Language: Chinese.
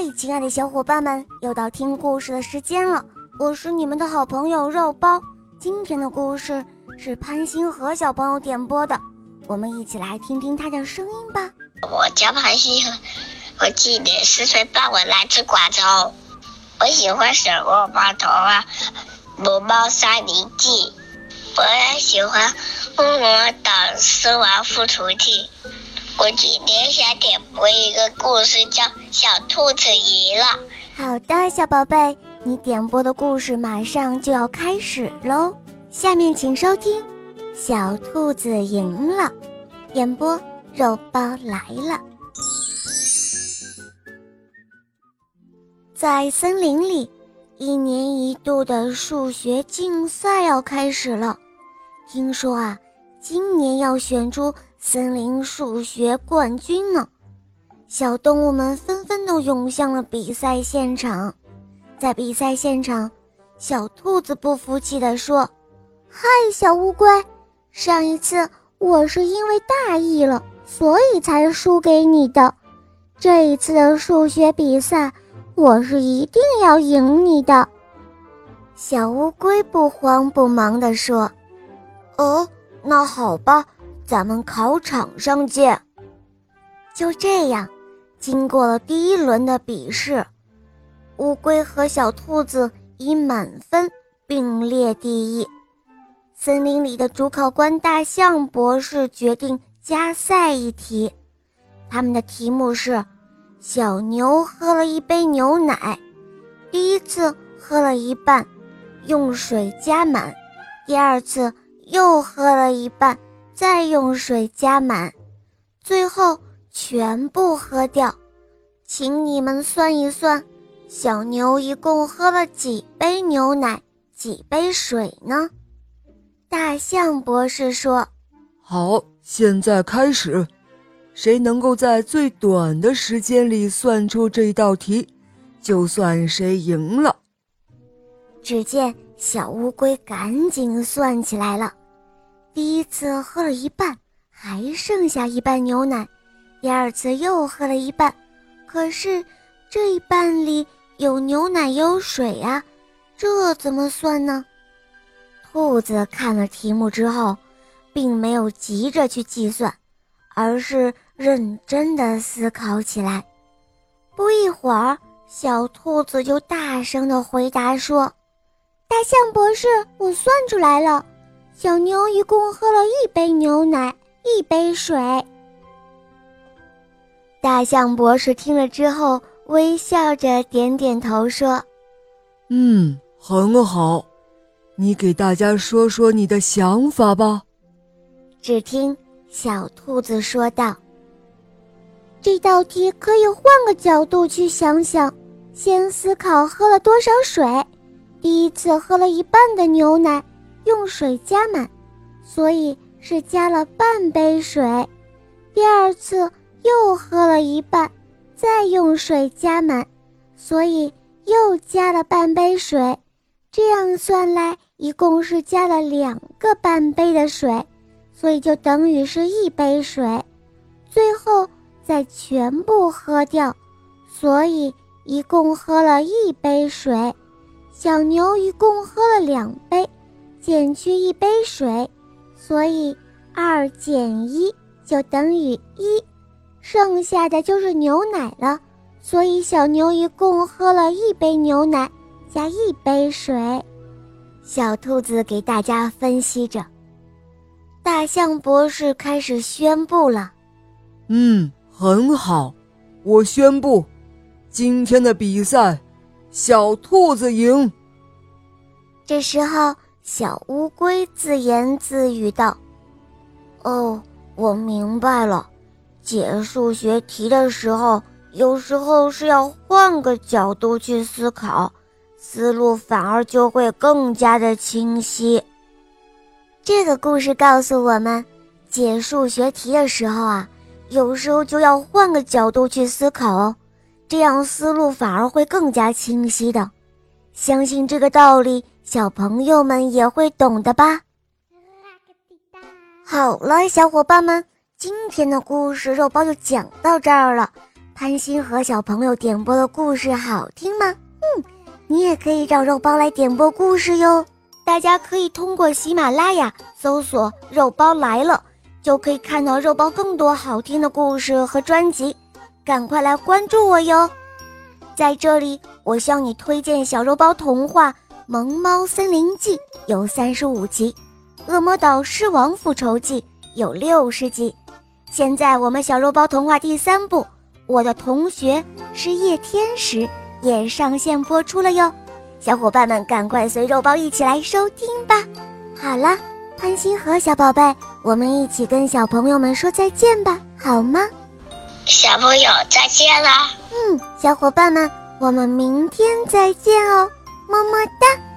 嗨，亲爱的小伙伴们，又到听故事的时间了。我是你们的好朋友肉包。今天的故事是潘星河小朋友点播的，我们一起来听听他的声音吧。我叫潘星河，我今年四岁半，我来自广州。我喜欢《小窝包童话》《龙猫三林记》，我也喜欢《疯魔岛狮王复仇记》。我今天想点播一个故事，叫《小兔子赢了》。好的，小宝贝，你点播的故事马上就要开始喽。下面请收听《小兔子赢了》，演播肉包来了。在森林里，一年一度的数学竞赛要开始了。听说啊，今年要选出。森林数学冠军呢！小动物们纷纷都涌向了比赛现场。在比赛现场，小兔子不服气地说：“嗨，小乌龟，上一次我是因为大意了，所以才输给你的。这一次的数学比赛，我是一定要赢你的。”小乌龟不慌不忙地说：“哦，那好吧。”咱们考场上见。就这样，经过了第一轮的比试，乌龟和小兔子以满分并列第一。森林里的主考官大象博士决定加赛一题，他们的题目是：小牛喝了一杯牛奶，第一次喝了一半，用水加满；第二次又喝了一半。再用水加满，最后全部喝掉。请你们算一算，小牛一共喝了几杯牛奶，几杯水呢？大象博士说：“好，现在开始，谁能够在最短的时间里算出这道题，就算谁赢了。”只见小乌龟赶紧算起来了。第一次喝了一半，还剩下一半牛奶。第二次又喝了一半，可是这一半里有牛奶有水啊，这怎么算呢？兔子看了题目之后，并没有急着去计算，而是认真的思考起来。不一会儿，小兔子就大声的回答说：“大象博士，我算出来了。”小牛一共喝了一杯牛奶，一杯水。大象博士听了之后，微笑着点点头，说：“嗯，很好，你给大家说说你的想法吧。”只听小兔子说道：“这道题可以换个角度去想想，先思考喝了多少水。第一次喝了一半的牛奶。”用水加满，所以是加了半杯水。第二次又喝了一半，再用水加满，所以又加了半杯水。这样算来，一共是加了两个半杯的水，所以就等于是一杯水。最后再全部喝掉，所以一共喝了一杯水。小牛一共喝了两杯。减去一杯水，所以二减一就等于一，剩下的就是牛奶了。所以小牛一共喝了一杯牛奶加一杯水。小兔子给大家分析着。大象博士开始宣布了：“嗯，很好，我宣布，今天的比赛，小兔子赢。”这时候。小乌龟自言自语道：“哦，我明白了。解数学题的时候，有时候是要换个角度去思考，思路反而就会更加的清晰。”这个故事告诉我们，解数学题的时候啊，有时候就要换个角度去思考哦，这样思路反而会更加清晰的。相信这个道理。小朋友们也会懂的吧？好了，小伙伴们，今天的故事肉包就讲到这儿了。潘星河小朋友点播的故事好听吗？嗯，你也可以找肉包来点播故事哟。大家可以通过喜马拉雅搜索“肉包来了”，就可以看到肉包更多好听的故事和专辑。赶快来关注我哟！在这里，我向你推荐小肉包童话《萌猫森林记》，有三十五集，《恶魔岛狮王复仇记》有六十集。现在我们小肉包童话第三部《我的同学是夜天使》也上线播出了哟，小伙伴们赶快随肉包一起来收听吧！好了，潘星河小宝贝，我们一起跟小朋友们说再见吧，好吗？小朋友再见啦！嗯，小伙伴们，我们明天再见哦，么么哒。